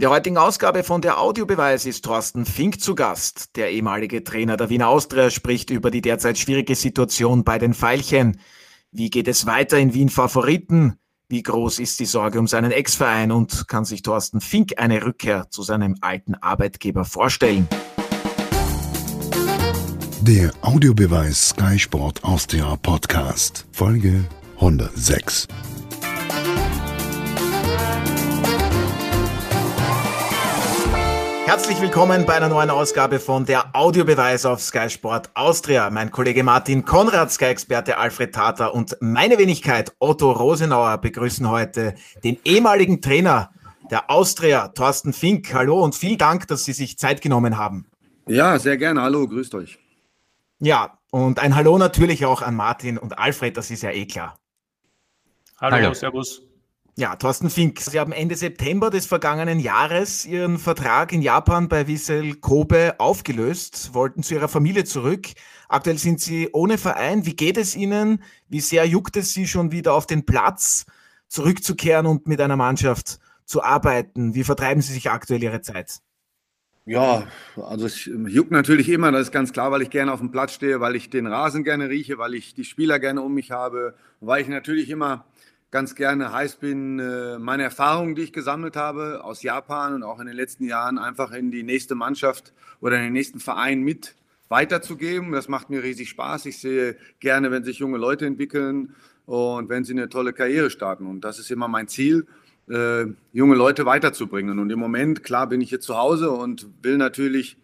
In der heutigen Ausgabe von der Audiobeweis ist Thorsten Fink zu Gast. Der ehemalige Trainer der Wiener Austria spricht über die derzeit schwierige Situation bei den Veilchen. Wie geht es weiter in Wien Favoriten? Wie groß ist die Sorge um seinen Ex-Verein und kann sich Thorsten Fink eine Rückkehr zu seinem alten Arbeitgeber vorstellen? Der Audiobeweis Sky Sport Austria Podcast, Folge 106. Herzlich willkommen bei einer neuen Ausgabe von der Audiobeweis auf Sky Sport Austria. Mein Kollege Martin Konrad, Sky-Experte Alfred Tata und meine Wenigkeit Otto Rosenauer begrüßen heute den ehemaligen Trainer der Austria, Thorsten Fink. Hallo und vielen Dank, dass Sie sich Zeit genommen haben. Ja, sehr gerne. Hallo, grüßt euch. Ja, und ein Hallo natürlich auch an Martin und Alfred, das ist ja eh klar. Hallo, Hallo. servus. Ja, Thorsten Fink, Sie haben Ende September des vergangenen Jahres Ihren Vertrag in Japan bei Wiesel Kobe aufgelöst, wollten zu Ihrer Familie zurück. Aktuell sind Sie ohne Verein. Wie geht es Ihnen? Wie sehr juckt es Sie schon wieder auf den Platz zurückzukehren und mit einer Mannschaft zu arbeiten? Wie vertreiben Sie sich aktuell Ihre Zeit? Ja, also es juckt natürlich immer, das ist ganz klar, weil ich gerne auf dem Platz stehe, weil ich den Rasen gerne rieche, weil ich die Spieler gerne um mich habe, weil ich natürlich immer ganz gerne heiß bin, äh, meine Erfahrungen, die ich gesammelt habe aus Japan und auch in den letzten Jahren, einfach in die nächste Mannschaft oder in den nächsten Verein mit weiterzugeben. Das macht mir riesig Spaß. Ich sehe gerne, wenn sich junge Leute entwickeln und wenn sie eine tolle Karriere starten. Und das ist immer mein Ziel, äh, junge Leute weiterzubringen. Und im Moment, klar, bin ich hier zu Hause und will natürlich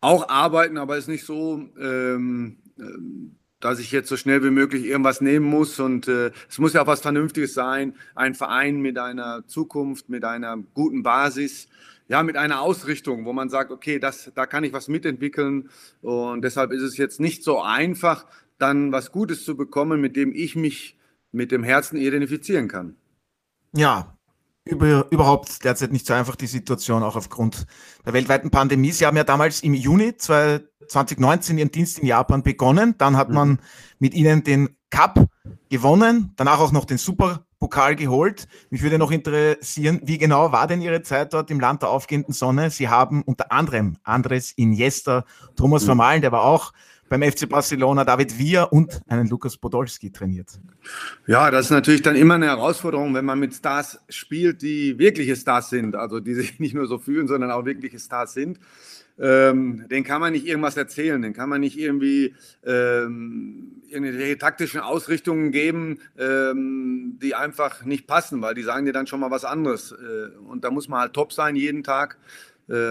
auch arbeiten, aber ist nicht so, ähm, ähm dass ich jetzt so schnell wie möglich irgendwas nehmen muss. Und äh, es muss ja auch was Vernünftiges sein. Ein Verein mit einer Zukunft, mit einer guten Basis, ja, mit einer Ausrichtung, wo man sagt, okay, das, da kann ich was mitentwickeln. Und deshalb ist es jetzt nicht so einfach, dann was Gutes zu bekommen, mit dem ich mich mit dem Herzen identifizieren kann. Ja, über, überhaupt derzeit nicht so einfach die Situation, auch aufgrund der weltweiten Pandemie. Sie haben ja damals im Juni 2019 Ihren Dienst in Japan begonnen. Dann hat man mhm. mit Ihnen den Cup gewonnen, danach auch noch den Superpokal geholt. Mich würde noch interessieren, wie genau war denn Ihre Zeit dort im Land der aufgehenden Sonne? Sie haben unter anderem Andres Iniesta, Thomas mhm. Vermahlen, der war auch beim FC Barcelona David Villa und einen Lukas Podolski trainiert. Ja, das ist natürlich dann immer eine Herausforderung, wenn man mit Stars spielt, die wirkliche Stars sind, also die sich nicht nur so fühlen, sondern auch wirkliche Stars sind. Ähm, den kann man nicht irgendwas erzählen, den kann man nicht irgendwie ähm, irgendwelche taktischen Ausrichtungen geben, ähm, die einfach nicht passen, weil die sagen dir dann schon mal was anderes. Äh, und da muss man halt top sein jeden Tag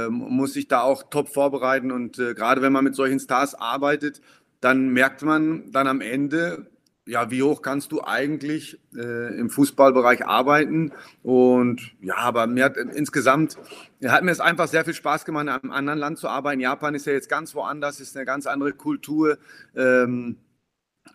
muss sich da auch top vorbereiten. Und äh, gerade wenn man mit solchen Stars arbeitet, dann merkt man dann am Ende, ja, wie hoch kannst du eigentlich äh, im Fußballbereich arbeiten? Und ja, aber mir hat insgesamt hat mir es einfach sehr viel Spaß gemacht, in einem anderen Land zu arbeiten. Japan ist ja jetzt ganz woanders, ist eine ganz andere Kultur. Ähm,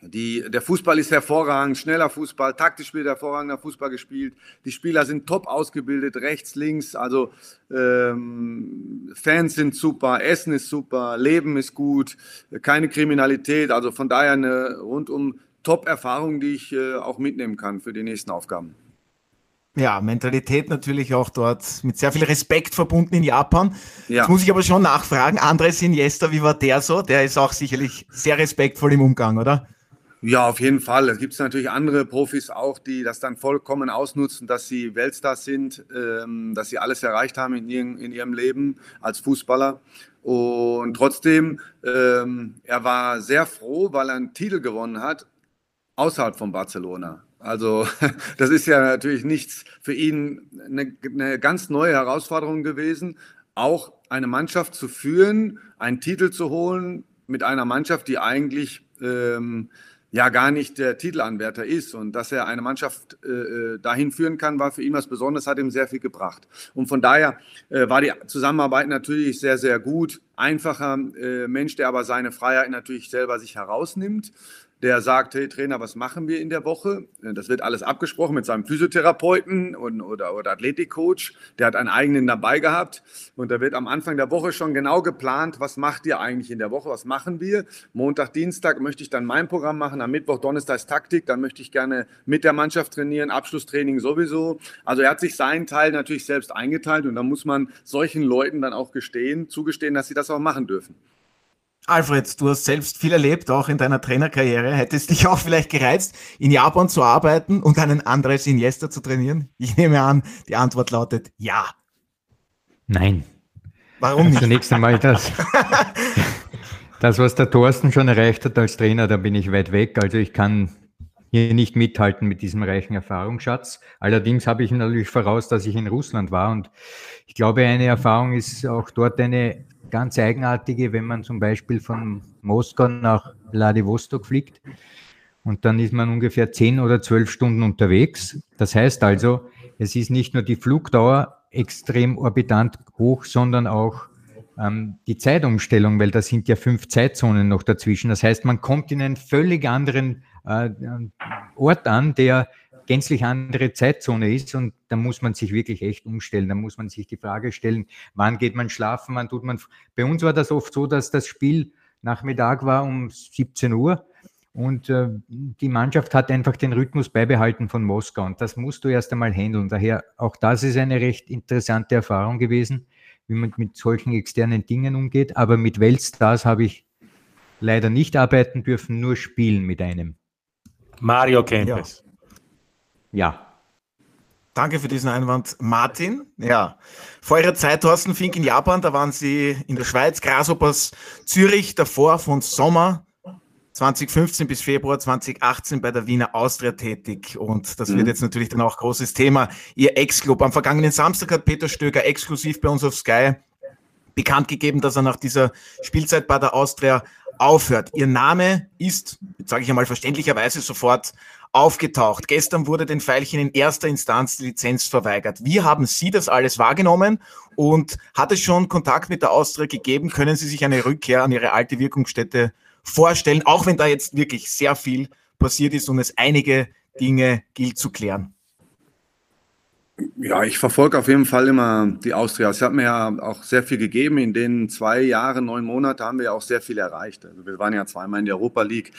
die, der Fußball ist hervorragend, schneller Fußball, taktisch wird hervorragender Fußball gespielt. Die Spieler sind top ausgebildet, rechts, links. Also ähm, Fans sind super, Essen ist super, Leben ist gut, keine Kriminalität. Also von daher eine rundum Top-Erfahrung, die ich äh, auch mitnehmen kann für die nächsten Aufgaben. Ja, Mentalität natürlich auch dort mit sehr viel Respekt verbunden in Japan. Ja. Jetzt muss ich aber schon nachfragen, Andres Iniesta, wie war der so? Der ist auch sicherlich sehr respektvoll im Umgang, oder? Ja, auf jeden Fall. Es gibt natürlich andere Profis auch, die das dann vollkommen ausnutzen, dass sie Weltstars sind, ähm, dass sie alles erreicht haben in ihrem, in ihrem Leben als Fußballer. Und trotzdem, ähm, er war sehr froh, weil er einen Titel gewonnen hat außerhalb von Barcelona. Also das ist ja natürlich nichts für ihn eine, eine ganz neue Herausforderung gewesen, auch eine Mannschaft zu führen, einen Titel zu holen mit einer Mannschaft, die eigentlich ähm, ja gar nicht der Titelanwärter ist und dass er eine Mannschaft äh, äh, dahin führen kann, war für ihn was Besonderes, hat ihm sehr viel gebracht. Und von daher äh, war die Zusammenarbeit natürlich sehr, sehr gut. Einfacher äh, Mensch, der aber seine Freiheit natürlich selber sich herausnimmt. Der sagt, hey Trainer, was machen wir in der Woche? Das wird alles abgesprochen mit seinem Physiotherapeuten und, oder, oder Athletikcoach. Der hat einen eigenen dabei gehabt und da wird am Anfang der Woche schon genau geplant, was macht ihr eigentlich in der Woche, was machen wir? Montag, Dienstag möchte ich dann mein Programm machen, am Mittwoch, Donnerstag ist Taktik, dann möchte ich gerne mit der Mannschaft trainieren, Abschlusstraining sowieso. Also er hat sich seinen Teil natürlich selbst eingeteilt und da muss man solchen Leuten dann auch gestehen, zugestehen, dass sie das auch machen dürfen. Alfred, du hast selbst viel erlebt, auch in deiner Trainerkarriere. Hättest dich auch vielleicht gereizt, in Japan zu arbeiten und einen Andres Iniesta zu trainieren? Ich nehme an, die Antwort lautet ja. Nein. Warum nicht? Zunächst einmal das. das, was der Thorsten schon erreicht hat als Trainer, da bin ich weit weg. Also ich kann hier nicht mithalten mit diesem reichen Erfahrungsschatz. Allerdings habe ich natürlich voraus, dass ich in Russland war und ich glaube, eine Erfahrung ist auch dort eine ganz eigenartige, wenn man zum Beispiel von Moskau nach Vladivostok fliegt und dann ist man ungefähr zehn oder zwölf Stunden unterwegs. Das heißt also, es ist nicht nur die Flugdauer extrem orbitant hoch, sondern auch ähm, die Zeitumstellung, weil da sind ja fünf Zeitzonen noch dazwischen. Das heißt, man kommt in einen völlig anderen äh, Ort an, der gänzlich andere Zeitzone ist und da muss man sich wirklich echt umstellen. Da muss man sich die Frage stellen, wann geht man schlafen, wann tut man. Bei uns war das oft so, dass das Spiel Nachmittag war um 17 Uhr und äh, die Mannschaft hat einfach den Rhythmus beibehalten von Moskau und das musst du erst einmal handeln. Daher auch das ist eine recht interessante Erfahrung gewesen, wie man mit solchen externen Dingen umgeht. Aber mit Weltstars habe ich leider nicht arbeiten dürfen, nur spielen mit einem. Mario Kempes. Ja. Danke für diesen Einwand. Martin, ja. Vor Ihrer Zeit, Thorsten Fink in Japan, da waren Sie in der Schweiz, Grasshoppers Zürich, davor von Sommer 2015 bis Februar 2018 bei der Wiener Austria tätig. Und das mhm. wird jetzt natürlich dann auch großes Thema. Ihr Ex-Club. Am vergangenen Samstag hat Peter Stöger exklusiv bei uns auf Sky bekannt gegeben, dass er nach dieser Spielzeit bei der Austria aufhört. Ihr Name ist, sage ich einmal verständlicherweise, sofort aufgetaucht. Gestern wurde den Veilchen in erster Instanz die Lizenz verweigert. Wie haben Sie das alles wahrgenommen und hat es schon Kontakt mit der Austria gegeben? Können Sie sich eine Rückkehr an Ihre alte Wirkungsstätte vorstellen, auch wenn da jetzt wirklich sehr viel passiert ist und es einige Dinge gilt zu klären? Ja, ich verfolge auf jeden Fall immer die Austria. Es hat mir ja auch sehr viel gegeben. In den zwei Jahren, neun Monate haben wir ja auch sehr viel erreicht. Also wir waren ja zweimal in der Europa League.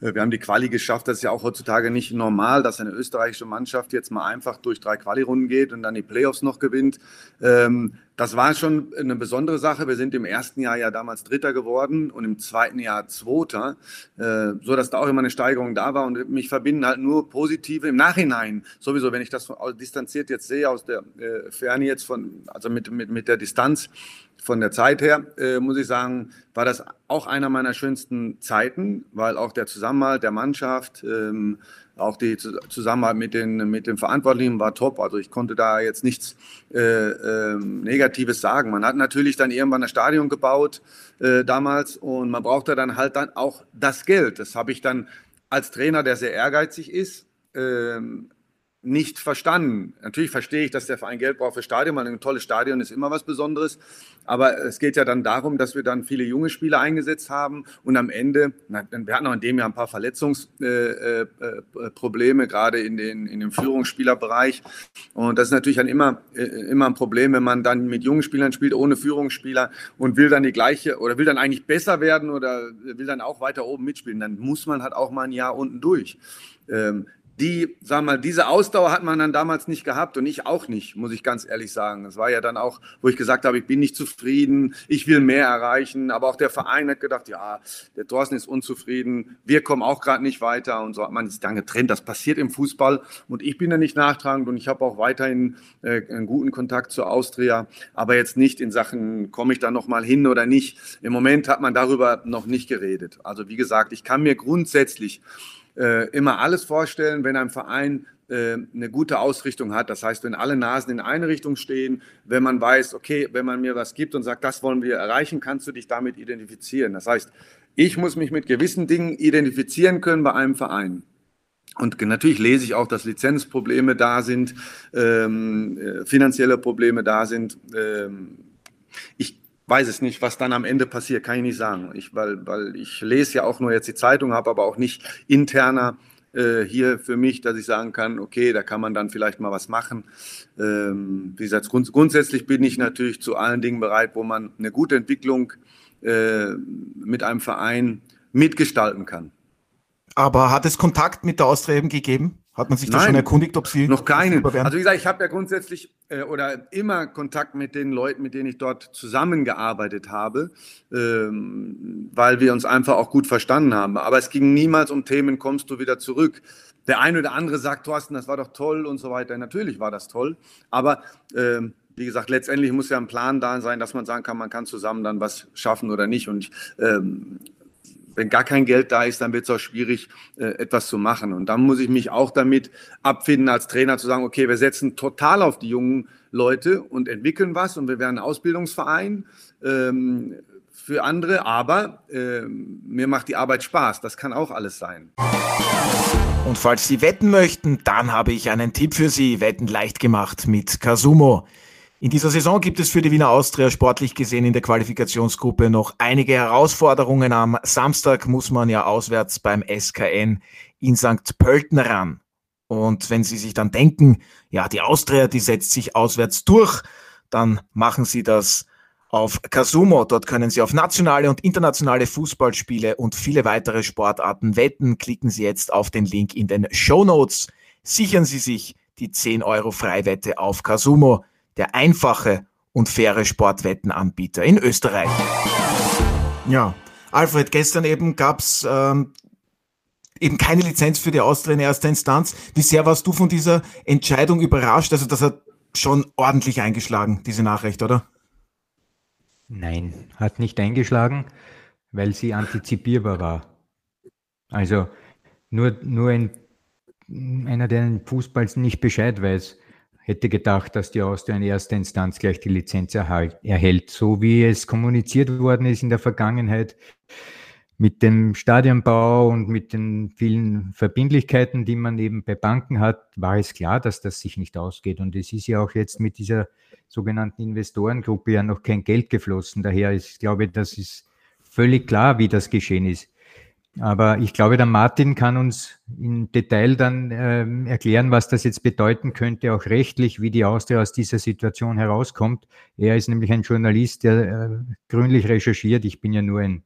Äh, wir haben die Quali geschafft. Das ist ja auch heutzutage nicht normal, dass eine österreichische Mannschaft jetzt mal einfach durch drei Quali-Runden geht und dann die Playoffs noch gewinnt. Ähm, das war schon eine besondere Sache. Wir sind im ersten Jahr ja damals Dritter geworden und im zweiten Jahr Zweiter, äh, so dass da auch immer eine Steigerung da war. Und mich verbinden halt nur positive im Nachhinein. Sowieso, wenn ich das distanziert jetzt sehe aus der äh, Ferne jetzt von, also mit, mit, mit der Distanz, von der Zeit her, äh, muss ich sagen, war das auch einer meiner schönsten Zeiten, weil auch der Zusammenhalt der Mannschaft, ähm, auch die Zusammenarbeit mit den, mit den Verantwortlichen war top. Also ich konnte da jetzt nichts äh, äh, Negatives sagen. Man hat natürlich dann irgendwann ein Stadion gebaut äh, damals und man brauchte dann halt dann auch das Geld. Das habe ich dann als Trainer, der sehr ehrgeizig ist, ähm, nicht verstanden. Natürlich verstehe ich, dass der Verein Geld braucht für Stadion, weil ein tolles Stadion ist immer was Besonderes. Aber es geht ja dann darum, dass wir dann viele junge Spieler eingesetzt haben und am Ende, wir hatten auch in dem Jahr ein paar Verletzungsprobleme, äh, äh, gerade in, den, in dem Führungsspielerbereich. Und das ist natürlich dann immer, äh, immer ein Problem, wenn man dann mit jungen Spielern spielt, ohne Führungsspieler und will dann die gleiche oder will dann eigentlich besser werden oder will dann auch weiter oben mitspielen. Dann muss man halt auch mal ein Jahr unten durch. Ähm, die, wir mal, diese Ausdauer hat man dann damals nicht gehabt und ich auch nicht, muss ich ganz ehrlich sagen. Es war ja dann auch, wo ich gesagt habe, ich bin nicht zufrieden, ich will mehr erreichen, aber auch der Verein hat gedacht, ja, der Thorsten ist unzufrieden, wir kommen auch gerade nicht weiter und so hat man sich dann getrennt. Das passiert im Fußball und ich bin da nicht nachtragend und ich habe auch weiterhin äh, einen guten Kontakt zur Austria, aber jetzt nicht in Sachen, komme ich da nochmal hin oder nicht. Im Moment hat man darüber noch nicht geredet. Also wie gesagt, ich kann mir grundsätzlich äh, immer alles vorstellen, wenn ein Verein äh, eine gute Ausrichtung hat. Das heißt, wenn alle Nasen in eine Richtung stehen, wenn man weiß, okay, wenn man mir was gibt und sagt, das wollen wir erreichen, kannst du dich damit identifizieren. Das heißt, ich muss mich mit gewissen Dingen identifizieren können bei einem Verein. Und natürlich lese ich auch, dass Lizenzprobleme da sind, ähm, äh, finanzielle Probleme da sind. Ähm, ich weiß es nicht, was dann am Ende passiert, kann ich nicht sagen. Ich, weil, weil ich lese ja auch nur jetzt die Zeitung, habe aber auch nicht interner äh, hier für mich, dass ich sagen kann, okay, da kann man dann vielleicht mal was machen. Ähm, wie gesagt, grunds grundsätzlich bin ich natürlich zu allen Dingen bereit, wo man eine gute Entwicklung äh, mit einem Verein mitgestalten kann. Aber hat es Kontakt mit der Austria eben gegeben? Hat man sich da schon erkundigt, ob sie noch keinen? Also wie gesagt, ich habe ja grundsätzlich äh, oder immer Kontakt mit den Leuten, mit denen ich dort zusammengearbeitet habe, ähm, weil wir uns einfach auch gut verstanden haben. Aber es ging niemals um Themen, kommst du wieder zurück? Der eine oder andere sagt, Thorsten, das war doch toll und so weiter. Natürlich war das toll, aber ähm, wie gesagt, letztendlich muss ja ein Plan da sein, dass man sagen kann, man kann zusammen dann was schaffen oder nicht. Und ähm, wenn gar kein Geld da ist, dann wird es auch schwierig, äh, etwas zu machen. Und dann muss ich mich auch damit abfinden, als Trainer zu sagen, okay, wir setzen total auf die jungen Leute und entwickeln was und wir werden ein Ausbildungsverein ähm, für andere, aber äh, mir macht die Arbeit Spaß. Das kann auch alles sein. Und falls Sie wetten möchten, dann habe ich einen Tipp für Sie. Wetten leicht gemacht mit Kasumo. In dieser Saison gibt es für die Wiener Austria sportlich gesehen in der Qualifikationsgruppe noch einige Herausforderungen. Am Samstag muss man ja auswärts beim SKN in St. Pölten ran. Und wenn Sie sich dann denken, ja, die Austria, die setzt sich auswärts durch, dann machen Sie das auf Kasumo. Dort können Sie auf nationale und internationale Fußballspiele und viele weitere Sportarten wetten. Klicken Sie jetzt auf den Link in den Show Notes. Sichern Sie sich die 10 Euro Freiwette auf Kasumo der einfache und faire Sportwettenanbieter in Österreich. Ja, Alfred, gestern eben gab's ähm, eben keine Lizenz für die Austria in erster Instanz. Wie sehr warst du von dieser Entscheidung überrascht? Also das hat schon ordentlich eingeschlagen, diese Nachricht, oder? Nein, hat nicht eingeschlagen, weil sie antizipierbar war. Also nur, nur ein, einer, der den Fußball nicht Bescheid weiß, hätte gedacht, dass die Austria in erster Instanz gleich die Lizenz erhält, so wie es kommuniziert worden ist in der Vergangenheit mit dem Stadionbau und mit den vielen Verbindlichkeiten, die man eben bei Banken hat, war es klar, dass das sich nicht ausgeht. Und es ist ja auch jetzt mit dieser sogenannten Investorengruppe ja noch kein Geld geflossen. Daher ist, ich glaube, das ist völlig klar, wie das geschehen ist. Aber ich glaube, der Martin kann uns im Detail dann äh, erklären, was das jetzt bedeuten könnte, auch rechtlich, wie die Austria aus dieser Situation herauskommt. Er ist nämlich ein Journalist, der äh, gründlich recherchiert. Ich bin ja nur ein.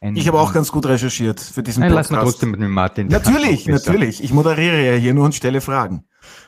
ein ich habe auch ganz gut recherchiert für diesen Nein, Podcast. Lass mal trotzdem mit Martin. Natürlich, natürlich. Ich moderiere ja hier nur und stelle Fragen.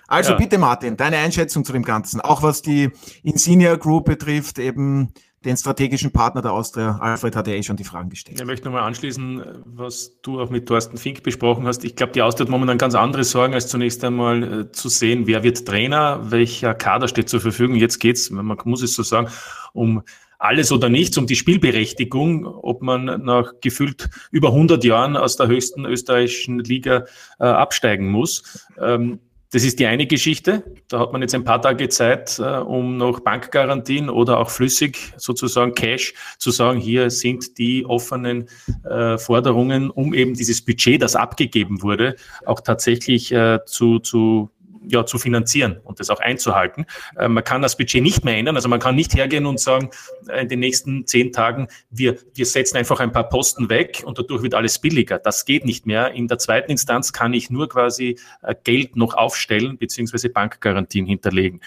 Also ja. bitte, Martin, deine Einschätzung zu dem Ganzen, auch was die Insignia Group betrifft, eben den strategischen Partner der Austria. Alfred hat ja eh schon die Fragen gestellt. Ich möchte nochmal anschließen, was du auch mit Thorsten Fink besprochen hast. Ich glaube, die Austria hat momentan ganz andere Sorgen, als zunächst einmal äh, zu sehen, wer wird Trainer, welcher Kader steht zur Verfügung. Jetzt geht's, man muss es so sagen, um alles oder nichts, um die Spielberechtigung, ob man nach gefühlt über 100 Jahren aus der höchsten österreichischen Liga äh, absteigen muss. Ähm, das ist die eine Geschichte. Da hat man jetzt ein paar Tage Zeit, äh, um noch Bankgarantien oder auch flüssig sozusagen Cash zu sagen, hier sind die offenen äh, Forderungen, um eben dieses Budget, das abgegeben wurde, auch tatsächlich äh, zu, zu ja, zu finanzieren und das auch einzuhalten. Äh, man kann das Budget nicht mehr ändern. Also man kann nicht hergehen und sagen, äh, in den nächsten zehn Tagen, wir, wir setzen einfach ein paar Posten weg und dadurch wird alles billiger. Das geht nicht mehr. In der zweiten Instanz kann ich nur quasi äh, Geld noch aufstellen beziehungsweise Bankgarantien hinterlegen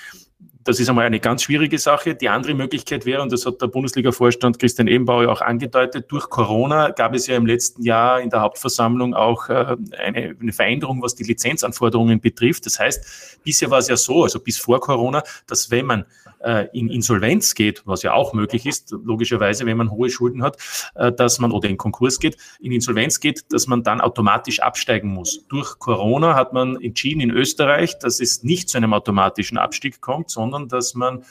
das ist einmal eine ganz schwierige Sache. Die andere Möglichkeit wäre, und das hat der Bundesliga-Vorstand Christian Ebenbauer auch angedeutet, durch Corona gab es ja im letzten Jahr in der Hauptversammlung auch äh, eine, eine Veränderung, was die Lizenzanforderungen betrifft. Das heißt, bisher war es ja so, also bis vor Corona, dass wenn man äh, in Insolvenz geht, was ja auch möglich ist, logischerweise, wenn man hohe Schulden hat, äh, dass man oder in Konkurs geht, in Insolvenz geht, dass man dann automatisch absteigen muss. Durch Corona hat man entschieden in Österreich, dass es nicht zu einem automatischen Abstieg kommt, sondern dass man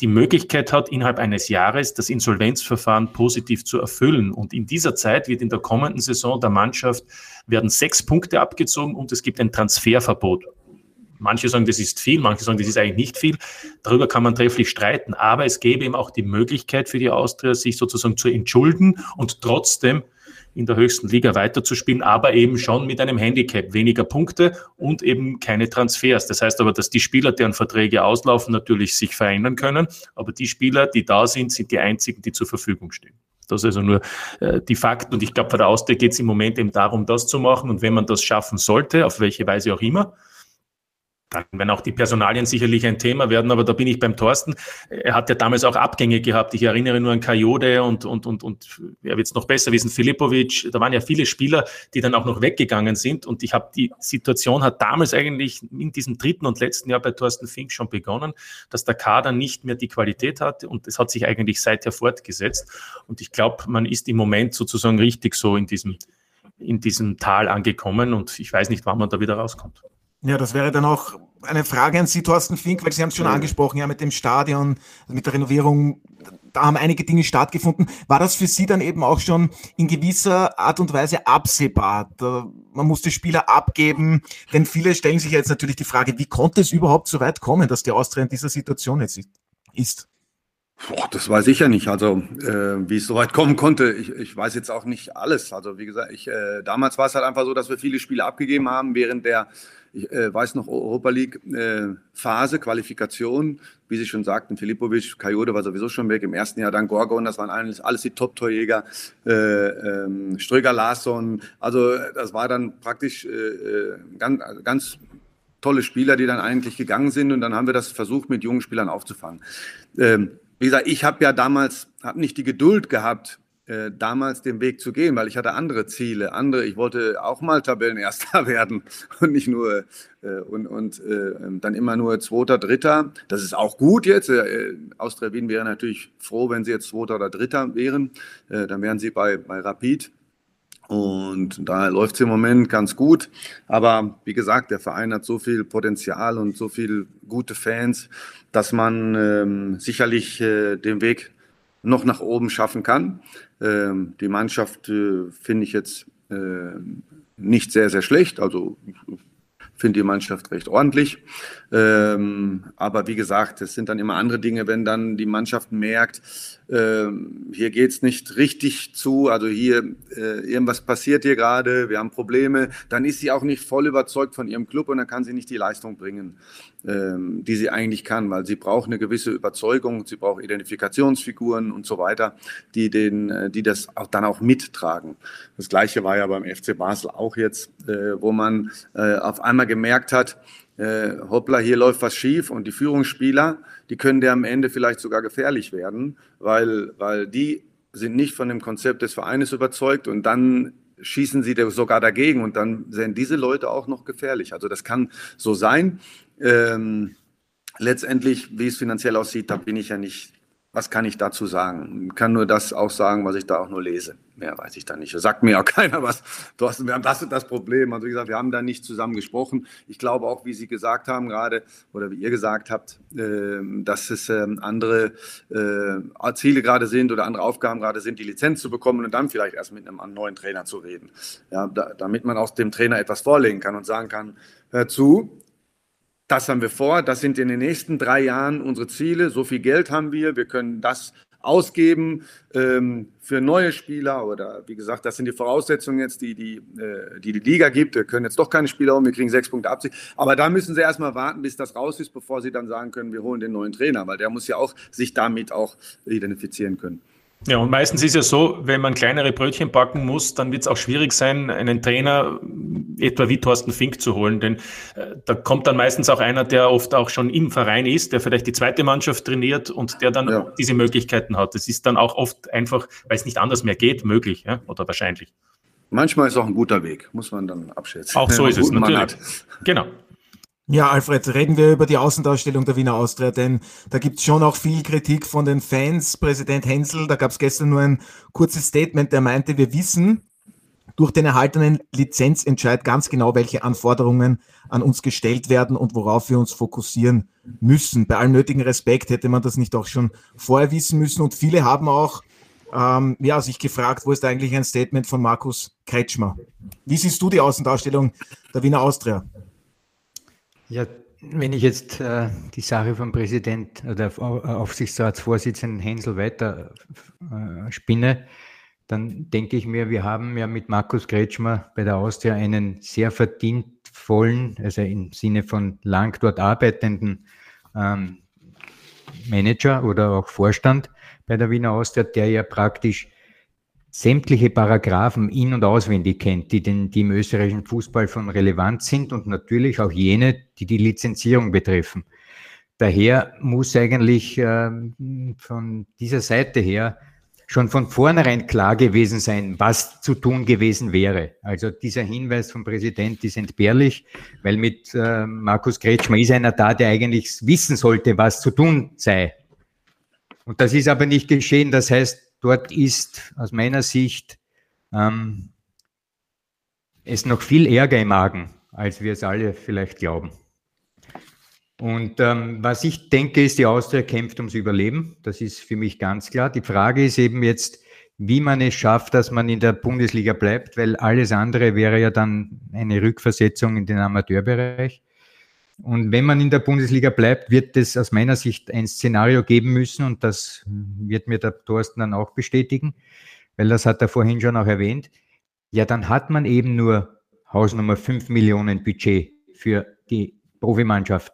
die Möglichkeit hat, innerhalb eines Jahres das Insolvenzverfahren positiv zu erfüllen. Und in dieser Zeit wird in der kommenden Saison der Mannschaft werden sechs Punkte abgezogen und es gibt ein Transferverbot. Manche sagen, das ist viel, manche sagen, das ist eigentlich nicht viel. Darüber kann man trefflich streiten. Aber es gäbe eben auch die Möglichkeit für die Austria, sich sozusagen zu entschulden und trotzdem in der höchsten Liga weiterzuspielen, aber eben schon mit einem Handicap, weniger Punkte und eben keine Transfers. Das heißt aber, dass die Spieler, deren Verträge auslaufen, natürlich sich verändern können, aber die Spieler, die da sind, sind die einzigen, die zur Verfügung stehen. Das ist also nur äh, die Fakten. Und ich glaube, bei der Austria geht es im Moment eben darum, das zu machen. Und wenn man das schaffen sollte, auf welche Weise auch immer, dann werden auch die Personalien sicherlich ein Thema werden, aber da bin ich beim Thorsten. Er hat ja damals auch Abgänge gehabt. Ich erinnere nur an Kajode und, und, und, und er wird es noch besser wissen, Filipovic. Da waren ja viele Spieler, die dann auch noch weggegangen sind. Und ich habe die Situation hat damals eigentlich in diesem dritten und letzten Jahr bei Thorsten Fink schon begonnen, dass der Kader nicht mehr die Qualität hatte und es hat sich eigentlich seither fortgesetzt. Und ich glaube, man ist im Moment sozusagen richtig so in diesem, in diesem Tal angekommen und ich weiß nicht, wann man da wieder rauskommt. Ja, das wäre dann auch eine Frage an Sie, Thorsten Fink, weil Sie haben es schon ja. angesprochen, ja, mit dem Stadion, mit der Renovierung, da haben einige Dinge stattgefunden. War das für Sie dann eben auch schon in gewisser Art und Weise absehbar? Da, man musste Spieler abgeben, denn viele stellen sich jetzt natürlich die Frage, wie konnte es überhaupt so weit kommen, dass die Austria in dieser Situation jetzt ist? Boah, das weiß ich ja nicht. Also, äh, wie es so weit kommen konnte, ich, ich weiß jetzt auch nicht alles. Also, wie gesagt, ich, äh, damals war es halt einfach so, dass wir viele Spiele abgegeben haben während der ich äh, weiß noch, Europa League äh, Phase, Qualifikation, wie Sie schon sagten, Filipovic, Kajode war sowieso schon weg, im ersten Jahr dann Gorgon, das waren alles, alles die Top-Torjäger, äh, ähm, Ströger Larsson, also das war dann praktisch äh, äh, ganz, ganz tolle Spieler, die dann eigentlich gegangen sind. Und dann haben wir das versucht, mit jungen Spielern aufzufangen. Ähm, wie gesagt, ich habe ja damals, habe nicht die Geduld gehabt, äh, damals den Weg zu gehen, weil ich hatte andere Ziele, andere, ich wollte auch mal Tabellenerster werden und nicht nur äh, und, und äh, dann immer nur Zweiter, Dritter. Das ist auch gut jetzt. Äh, Austria Wien wäre natürlich froh, wenn sie jetzt Zweiter oder Dritter wären. Äh, dann wären sie bei, bei Rapid. Und da läuft es im Moment ganz gut. Aber wie gesagt, der Verein hat so viel Potenzial und so viele gute Fans, dass man ähm, sicherlich äh, den Weg noch nach oben schaffen kann. Ähm, die Mannschaft äh, finde ich jetzt äh, nicht sehr, sehr schlecht. Also finde die Mannschaft recht ordentlich. Ähm, aber wie gesagt, es sind dann immer andere Dinge, wenn dann die Mannschaft merkt, ähm, hier geht es nicht richtig zu, also hier äh, irgendwas passiert hier gerade, wir haben Probleme, dann ist sie auch nicht voll überzeugt von ihrem Club und dann kann sie nicht die Leistung bringen, ähm, die sie eigentlich kann, weil sie braucht eine gewisse Überzeugung, sie braucht Identifikationsfiguren und so weiter, die, den, äh, die das auch dann auch mittragen. Das gleiche war ja beim FC Basel auch jetzt, äh, wo man äh, auf einmal gemerkt hat, äh, hoppla, hier läuft was schief und die Führungsspieler, die können der am Ende vielleicht sogar gefährlich werden, weil, weil die sind nicht von dem Konzept des Vereines überzeugt und dann schießen sie sogar dagegen und dann sind diese Leute auch noch gefährlich. Also das kann so sein. Ähm, letztendlich, wie es finanziell aussieht, da bin ich ja nicht was kann ich dazu sagen? Ich kann nur das auch sagen, was ich da auch nur lese. Mehr weiß ich da nicht. Sagt mir auch keiner was. Thorsten, wir haben das und das Problem. Also wie gesagt, wir haben da nicht zusammen gesprochen. Ich glaube auch, wie Sie gesagt haben gerade, oder wie ihr gesagt habt, äh, dass es äh, andere äh, Ziele gerade sind oder andere Aufgaben gerade sind, die Lizenz zu bekommen und dann vielleicht erst mit einem neuen Trainer zu reden. Ja, da, damit man auch dem Trainer etwas vorlegen kann und sagen kann, hör zu, das haben wir vor, das sind in den nächsten drei Jahren unsere Ziele, so viel Geld haben wir, wir können das ausgeben ähm, für neue Spieler oder wie gesagt, das sind die Voraussetzungen jetzt, die die, äh, die, die Liga gibt. Wir können jetzt doch keine Spieler holen, wir kriegen sechs Punkte Absicht. Aber da müssen sie erstmal warten, bis das raus ist, bevor sie dann sagen können, wir holen den neuen Trainer, weil der muss ja auch sich damit auch identifizieren können. Ja, und meistens ist ja so, wenn man kleinere Brötchen backen muss, dann wird es auch schwierig sein, einen Trainer etwa wie Thorsten Fink zu holen. Denn äh, da kommt dann meistens auch einer, der oft auch schon im Verein ist, der vielleicht die zweite Mannschaft trainiert und der dann ja. diese Möglichkeiten hat. Das ist dann auch oft einfach, weil es nicht anders mehr geht, möglich ja? oder wahrscheinlich. Manchmal ist auch ein guter Weg, muss man dann abschätzen. Auch so ist es, natürlich. Genau. Ja, Alfred, reden wir über die Außendarstellung der Wiener Austria, denn da gibt es schon auch viel Kritik von den Fans. Präsident Hensel, da gab es gestern nur ein kurzes Statement, der meinte, wir wissen durch den erhaltenen Lizenzentscheid ganz genau, welche Anforderungen an uns gestellt werden und worauf wir uns fokussieren müssen. Bei allem nötigen Respekt hätte man das nicht auch schon vorher wissen müssen. Und viele haben auch ähm, ja, sich gefragt, wo ist eigentlich ein Statement von Markus Kretschmer? Wie siehst du die Außendarstellung der Wiener Austria? Ja, wenn ich jetzt äh, die Sache vom Präsident oder Aufsichtsratsvorsitzenden Hensel weiter äh, spinne, dann denke ich mir, wir haben ja mit Markus Kretschmer bei der Austria einen sehr verdienstvollen, also im Sinne von lang dort arbeitenden ähm, Manager oder auch Vorstand bei der Wiener Austria, der ja praktisch sämtliche Paragraphen in- und auswendig kennt, die, den, die im österreichischen Fußball von Relevanz sind und natürlich auch jene, die die Lizenzierung betreffen. Daher muss eigentlich äh, von dieser Seite her schon von vornherein klar gewesen sein, was zu tun gewesen wäre. Also dieser Hinweis vom Präsident ist entbehrlich, weil mit äh, Markus Kretschmer ist einer da, der eigentlich wissen sollte, was zu tun sei. Und das ist aber nicht geschehen. Das heißt, Dort ist aus meiner Sicht ähm, es noch viel Ärger im Magen, als wir es alle vielleicht glauben. Und ähm, was ich denke, ist, die Austria kämpft ums Überleben. Das ist für mich ganz klar. Die Frage ist eben jetzt, wie man es schafft, dass man in der Bundesliga bleibt, weil alles andere wäre ja dann eine Rückversetzung in den Amateurbereich. Und wenn man in der Bundesliga bleibt, wird es aus meiner Sicht ein Szenario geben müssen und das wird mir der Thorsten dann auch bestätigen, weil das hat er vorhin schon auch erwähnt. Ja, dann hat man eben nur Hausnummer 5 Millionen Budget für die Profimannschaft.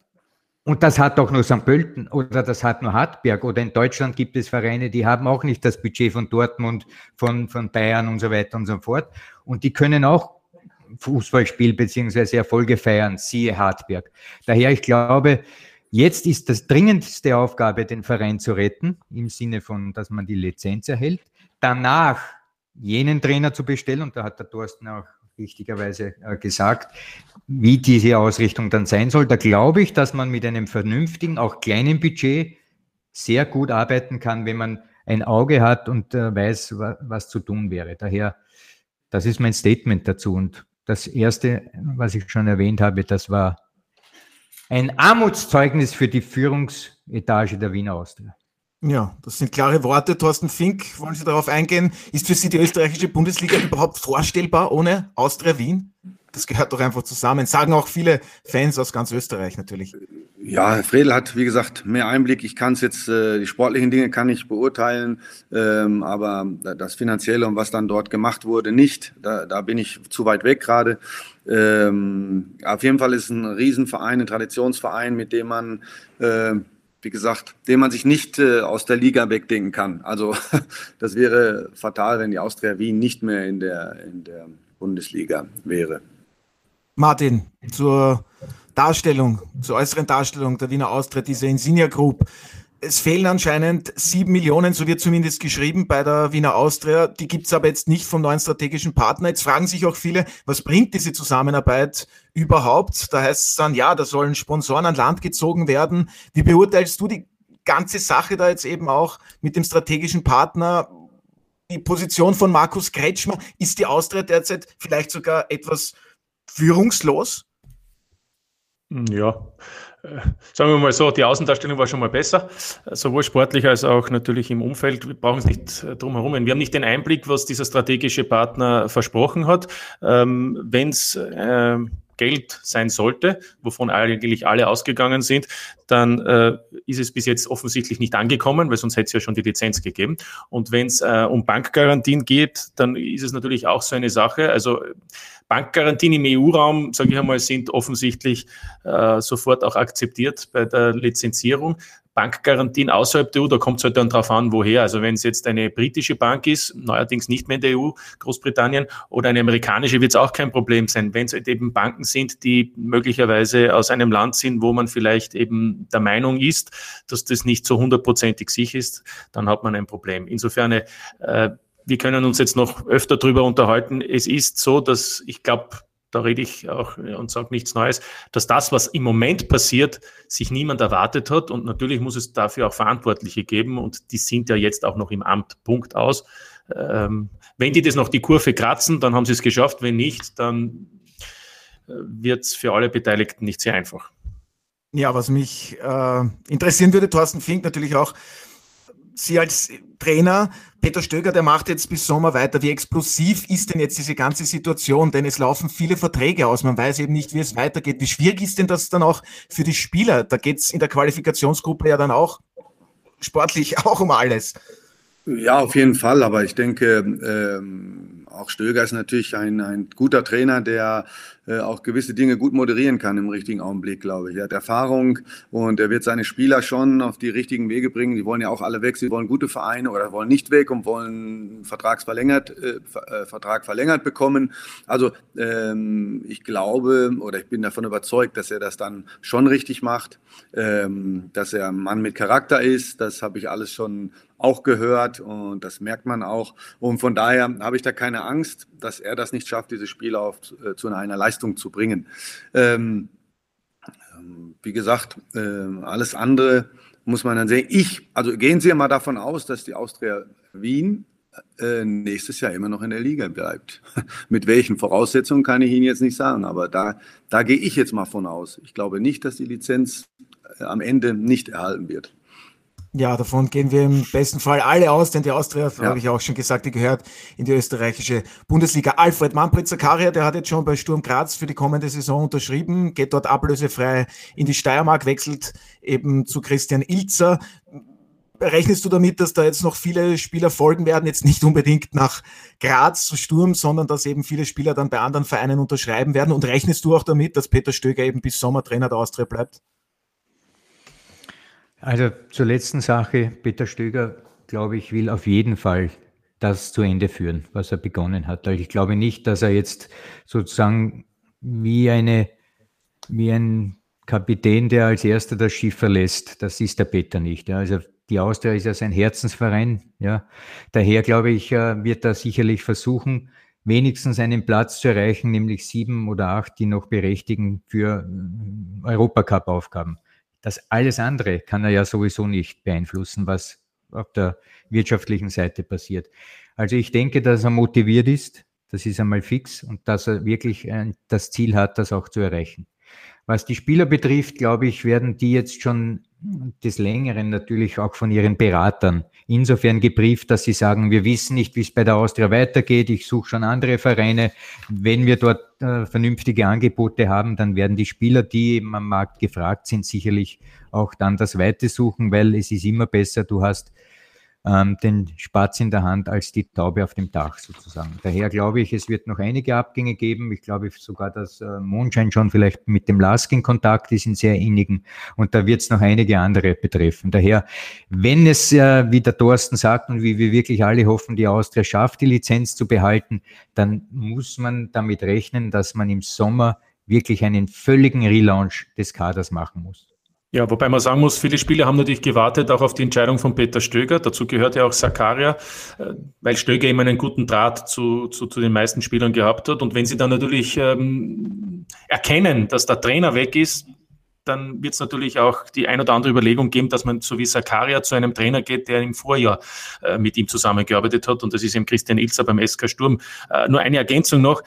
Und das hat doch nur St. Pölten oder das hat nur Hartberg oder in Deutschland gibt es Vereine, die haben auch nicht das Budget von Dortmund, von, von Bayern und so weiter und so fort. Und die können auch Fußballspiel beziehungsweise Erfolge feiern, siehe Hartberg. Daher, ich glaube, jetzt ist das dringendste Aufgabe, den Verein zu retten, im Sinne von, dass man die Lizenz erhält. Danach jenen Trainer zu bestellen, und da hat der Thorsten auch richtigerweise äh, gesagt, wie diese Ausrichtung dann sein soll. Da glaube ich, dass man mit einem vernünftigen, auch kleinen Budget sehr gut arbeiten kann, wenn man ein Auge hat und äh, weiß, was zu tun wäre. Daher, das ist mein Statement dazu. Und das erste, was ich schon erwähnt habe, das war ein Armutszeugnis für die Führungsetage der Wiener Austria. Ja, das sind klare Worte. Thorsten Fink, wollen Sie darauf eingehen? Ist für Sie die österreichische Bundesliga überhaupt vorstellbar ohne Austria Wien? Das gehört doch einfach zusammen. Sagen auch viele Fans aus ganz Österreich natürlich. Ja, Fredel hat, wie gesagt, mehr Einblick. Ich kann es jetzt, äh, die sportlichen Dinge kann ich beurteilen, ähm, aber das Finanzielle und was dann dort gemacht wurde, nicht. Da, da bin ich zu weit weg gerade. Ähm, auf jeden Fall ist es ein Riesenverein, ein Traditionsverein, mit dem man, äh, wie gesagt, den man sich nicht äh, aus der Liga wegdenken kann. Also das wäre fatal, wenn die Austria Wien nicht mehr in der, in der Bundesliga wäre. Martin, zur Darstellung, zur äußeren Darstellung der Wiener Austria, diese Insignia Group. Es fehlen anscheinend sieben Millionen, so wird zumindest geschrieben bei der Wiener Austria. Die gibt's aber jetzt nicht vom neuen strategischen Partner. Jetzt fragen sich auch viele, was bringt diese Zusammenarbeit überhaupt? Da heißt es dann, ja, da sollen Sponsoren an Land gezogen werden. Wie beurteilst du die ganze Sache da jetzt eben auch mit dem strategischen Partner? Die Position von Markus Kretschmer, ist die Austria derzeit vielleicht sogar etwas führungslos? Ja, äh, sagen wir mal so, die Außendarstellung war schon mal besser, sowohl sportlich als auch natürlich im Umfeld. Wir brauchen es nicht äh, drum herum. Wir haben nicht den Einblick, was dieser strategische Partner versprochen hat. Ähm, Wenn es äh, Geld sein sollte, wovon eigentlich alle ausgegangen sind, dann äh, ist es bis jetzt offensichtlich nicht angekommen, weil sonst hätte es ja schon die Lizenz gegeben. Und wenn es äh, um Bankgarantien geht, dann ist es natürlich auch so eine Sache. Also Bankgarantien im EU-Raum, sage ich einmal, sind offensichtlich äh, sofort auch akzeptiert bei der Lizenzierung. Bankgarantien außerhalb der EU, da kommt es halt dann drauf an, woher. Also wenn es jetzt eine britische Bank ist, neuerdings nicht mehr in der EU, Großbritannien, oder eine amerikanische, wird es auch kein Problem sein. Wenn es halt eben Banken sind, die möglicherweise aus einem Land sind, wo man vielleicht eben der Meinung ist, dass das nicht so hundertprozentig sicher ist, dann hat man ein Problem. Insofern, äh, wir können uns jetzt noch öfter darüber unterhalten. Es ist so, dass ich glaube, da rede ich auch und sage nichts Neues, dass das, was im Moment passiert, sich niemand erwartet hat. Und natürlich muss es dafür auch Verantwortliche geben und die sind ja jetzt auch noch im Amt. Punkt aus. Ähm, wenn die das noch die Kurve kratzen, dann haben sie es geschafft. Wenn nicht, dann äh, wird es für alle Beteiligten nicht sehr einfach. Ja, was mich äh, interessieren würde, Thorsten Fink natürlich auch, Sie als Trainer, Peter Stöger, der macht jetzt bis Sommer weiter. Wie explosiv ist denn jetzt diese ganze Situation? Denn es laufen viele Verträge aus. Man weiß eben nicht, wie es weitergeht. Wie schwierig ist denn das dann auch für die Spieler? Da geht es in der Qualifikationsgruppe ja dann auch sportlich auch um alles. Ja, auf jeden Fall. Aber ich denke, ähm, auch Stöger ist natürlich ein, ein guter Trainer, der äh, auch gewisse Dinge gut moderieren kann im richtigen Augenblick, glaube ich. Er hat Erfahrung und er wird seine Spieler schon auf die richtigen Wege bringen. Die wollen ja auch alle weg. Sie wollen gute Vereine oder wollen nicht weg und wollen Vertragsverlängert, äh, äh, Vertrag verlängert bekommen. Also ähm, ich glaube oder ich bin davon überzeugt, dass er das dann schon richtig macht, ähm, dass er ein Mann mit Charakter ist. Das habe ich alles schon auch gehört und das merkt man auch. Und von daher habe ich da keine Angst, dass er das nicht schafft, dieses Spiel auf, äh, zu einer Leistung zu bringen. Ähm, ähm, wie gesagt, äh, alles andere muss man dann sehen. Ich, also gehen Sie mal davon aus, dass die Austria Wien äh, nächstes Jahr immer noch in der Liga bleibt. Mit welchen Voraussetzungen kann ich Ihnen jetzt nicht sagen, aber da, da gehe ich jetzt mal von aus. Ich glaube nicht, dass die Lizenz äh, am Ende nicht erhalten wird. Ja, davon gehen wir im besten Fall alle aus, denn die Austria, ja. habe ich auch schon gesagt, die gehört in die österreichische Bundesliga. Alfred Manfred Zakaria, der hat jetzt schon bei Sturm Graz für die kommende Saison unterschrieben, geht dort ablösefrei in die Steiermark, wechselt eben zu Christian Ilzer. Rechnest du damit, dass da jetzt noch viele Spieler folgen werden, jetzt nicht unbedingt nach Graz zu Sturm, sondern dass eben viele Spieler dann bei anderen Vereinen unterschreiben werden? Und rechnest du auch damit, dass Peter Stöger eben bis Sommer Trainer der Austria bleibt? Also zur letzten Sache, Peter Stöger, glaube ich, will auf jeden Fall das zu Ende führen, was er begonnen hat. Also ich glaube nicht, dass er jetzt sozusagen wie eine, wie ein Kapitän, der als erster das Schiff verlässt. Das ist der Peter nicht. Also die Austria ist ja sein Herzensverein. Ja. Daher glaube ich, äh, wird er sicherlich versuchen, wenigstens einen Platz zu erreichen, nämlich sieben oder acht, die noch berechtigen für äh, Europacup-Aufgaben. Das alles andere kann er ja sowieso nicht beeinflussen, was auf der wirtschaftlichen Seite passiert. Also ich denke, dass er motiviert ist, das ist einmal fix und dass er wirklich das Ziel hat, das auch zu erreichen. Was die Spieler betrifft, glaube ich, werden die jetzt schon des Längeren natürlich auch von ihren Beratern insofern gebrieft, dass sie sagen, wir wissen nicht, wie es bei der Austria weitergeht, ich suche schon andere Vereine. Wenn wir dort äh, vernünftige Angebote haben, dann werden die Spieler, die eben am Markt gefragt sind, sicherlich auch dann das Weite suchen, weil es ist immer besser, du hast ähm, den Spatz in der Hand als die Taube auf dem Dach sozusagen. Daher glaube ich, es wird noch einige Abgänge geben. Ich glaube sogar, dass äh, Mondschein schon vielleicht mit dem Lask in Kontakt ist, in sehr innigen. Und da wird es noch einige andere betreffen. Daher, wenn es, äh, wie der Thorsten sagt und wie wir wirklich alle hoffen, die Austria schafft, die Lizenz zu behalten, dann muss man damit rechnen, dass man im Sommer wirklich einen völligen Relaunch des Kaders machen muss. Ja, wobei man sagen muss, viele Spieler haben natürlich gewartet auch auf die Entscheidung von Peter Stöger. Dazu gehört ja auch Sakaria, äh, weil Stöger immer einen guten Draht zu, zu, zu den meisten Spielern gehabt hat. Und wenn sie dann natürlich ähm, erkennen, dass der Trainer weg ist, dann wird es natürlich auch die ein oder andere Überlegung geben, dass man so wie Sakaria zu einem Trainer geht, der im Vorjahr äh, mit ihm zusammengearbeitet hat. Und das ist eben Christian Ilzer beim SK Sturm. Äh, nur eine Ergänzung noch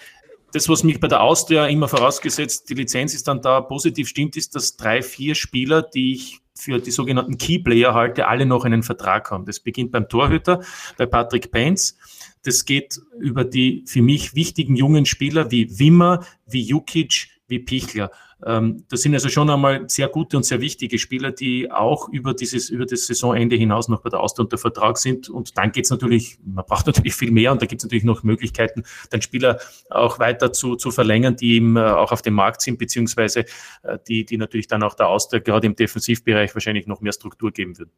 das, was mich bei der Austria immer vorausgesetzt, die Lizenz ist dann da positiv stimmt, ist, dass drei, vier Spieler, die ich für die sogenannten Keyplayer halte, alle noch einen Vertrag haben. Das beginnt beim Torhüter, bei Patrick Penz. Das geht über die für mich wichtigen jungen Spieler wie Wimmer, wie Jukic, wie Pichler. Ähm, das sind also schon einmal sehr gute und sehr wichtige Spieler, die auch über dieses, über das Saisonende hinaus noch bei der Austria unter Vertrag sind. Und dann geht es natürlich, man braucht natürlich viel mehr und da gibt es natürlich noch Möglichkeiten, dann Spieler auch weiter zu, zu verlängern, die eben äh, auch auf dem Markt sind, beziehungsweise äh, die, die natürlich dann auch der Austria gerade im Defensivbereich wahrscheinlich noch mehr Struktur geben würden.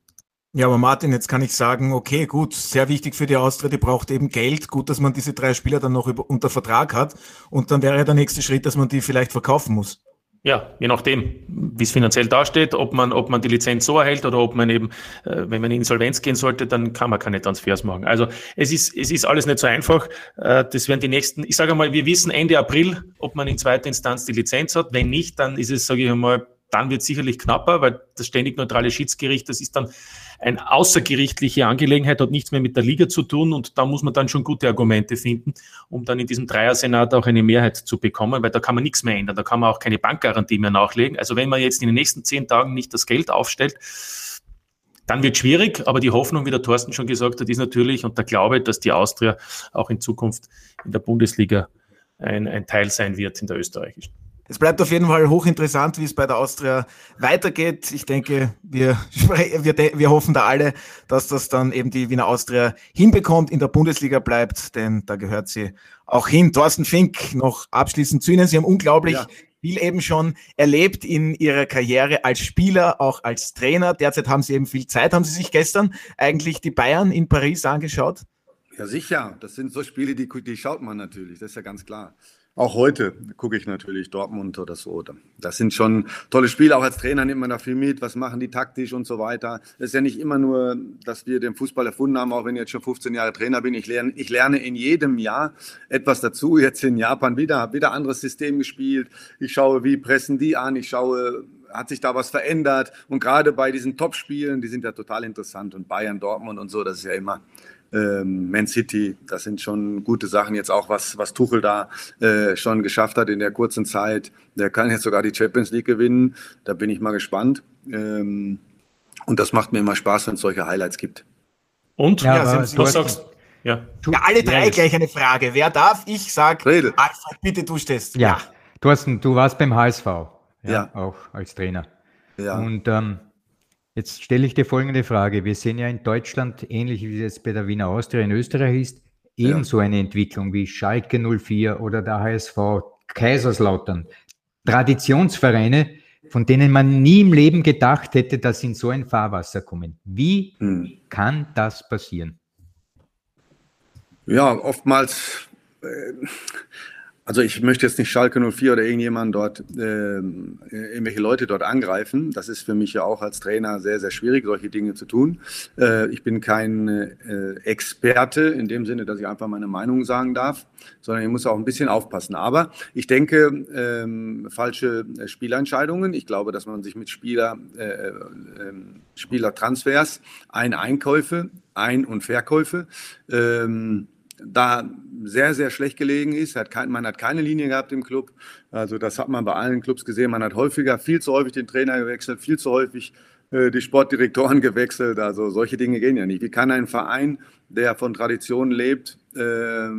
Ja, aber Martin, jetzt kann ich sagen, okay, gut, sehr wichtig für die Austria, die braucht eben Geld. Gut, dass man diese drei Spieler dann noch über, unter Vertrag hat. Und dann wäre der nächste Schritt, dass man die vielleicht verkaufen muss. Ja, je nachdem, wie es finanziell dasteht, ob man, ob man die Lizenz so erhält oder ob man eben, äh, wenn man in Insolvenz gehen sollte, dann kann man keine Transfers machen. Also es ist, es ist alles nicht so einfach. Äh, das werden die nächsten, ich sage mal, wir wissen Ende April, ob man in zweiter Instanz die Lizenz hat. Wenn nicht, dann ist es, sage ich einmal, dann wird es sicherlich knapper, weil das ständig neutrale Schiedsgericht, das ist dann eine außergerichtliche Angelegenheit, hat nichts mehr mit der Liga zu tun und da muss man dann schon gute Argumente finden, um dann in diesem Dreier-Senat auch eine Mehrheit zu bekommen, weil da kann man nichts mehr ändern, da kann man auch keine Bankgarantie mehr nachlegen. Also wenn man jetzt in den nächsten zehn Tagen nicht das Geld aufstellt, dann wird schwierig, aber die Hoffnung, wie der Thorsten schon gesagt hat, ist natürlich und der Glaube, dass die Austria auch in Zukunft in der Bundesliga ein, ein Teil sein wird in der österreichischen. Es bleibt auf jeden Fall hochinteressant, wie es bei der Austria weitergeht. Ich denke, wir, wir, wir hoffen da alle, dass das dann eben die Wiener Austria hinbekommt, in der Bundesliga bleibt, denn da gehört sie auch hin. Thorsten Fink, noch abschließend zu Ihnen. Sie haben unglaublich ja. viel eben schon erlebt in Ihrer Karriere als Spieler, auch als Trainer. Derzeit haben Sie eben viel Zeit. Haben Sie sich gestern eigentlich die Bayern in Paris angeschaut? Ja, sicher. Das sind so Spiele, die, die schaut man natürlich. Das ist ja ganz klar. Auch heute gucke ich natürlich Dortmund oder so. Das sind schon tolle Spiele. Auch als Trainer nimmt man da viel mit. Was machen die taktisch und so weiter. Es ist ja nicht immer nur, dass wir den Fußball erfunden haben, auch wenn ich jetzt schon 15 Jahre Trainer bin. Ich lerne, ich lerne in jedem Jahr etwas dazu. Jetzt in Japan wieder, habe wieder anderes System gespielt. Ich schaue, wie pressen die an. Ich schaue, hat sich da was verändert? Und gerade bei diesen Top-Spielen, die sind ja total interessant. Und Bayern, Dortmund und so, das ist ja immer ähm, Man City, das sind schon gute Sachen. Jetzt auch, was, was Tuchel da äh, schon geschafft hat in der kurzen Zeit. Der kann jetzt sogar die Champions League gewinnen. Da bin ich mal gespannt. Ähm, und das macht mir immer Spaß, wenn es solche Highlights gibt. Und? Ja, ja was sagst ja. ja, alle drei ja, gleich eine Frage. Wer darf? Ich sag, Rede. Alfred, bitte du stehst. Ja. ja. Thorsten, du warst beim HSV. Ja, ja. Auch als Trainer. Ja. Und ähm, Jetzt stelle ich dir folgende Frage. Wir sehen ja in Deutschland, ähnlich wie es bei der Wiener Austria in Österreich ist, ebenso ja. eine Entwicklung wie Schalke 04 oder der HSV, Kaiserslautern. Traditionsvereine, von denen man nie im Leben gedacht hätte, dass sie in so ein Fahrwasser kommen. Wie hm. kann das passieren? Ja, oftmals äh, also ich möchte jetzt nicht Schalke 04 oder irgendjemand dort, äh, irgendwelche Leute dort angreifen. Das ist für mich ja auch als Trainer sehr, sehr schwierig, solche Dinge zu tun. Äh, ich bin kein äh, Experte in dem Sinne, dass ich einfach meine Meinung sagen darf, sondern ich muss auch ein bisschen aufpassen. Aber ich denke, ähm, falsche Spielentscheidungen. Ich glaube, dass man sich mit Spieler, äh, äh, Spielertransfers, Ein Einkäufe, Ein- und Verkäufe, ähm, da sehr, sehr schlecht gelegen ist. Hat kein, man hat keine Linie gehabt im Club. Also das hat man bei allen Clubs gesehen. Man hat häufiger, viel zu häufig den Trainer gewechselt, viel zu häufig äh, die Sportdirektoren gewechselt. Also solche Dinge gehen ja nicht. Wie kann ein Verein, der von Tradition lebt, äh,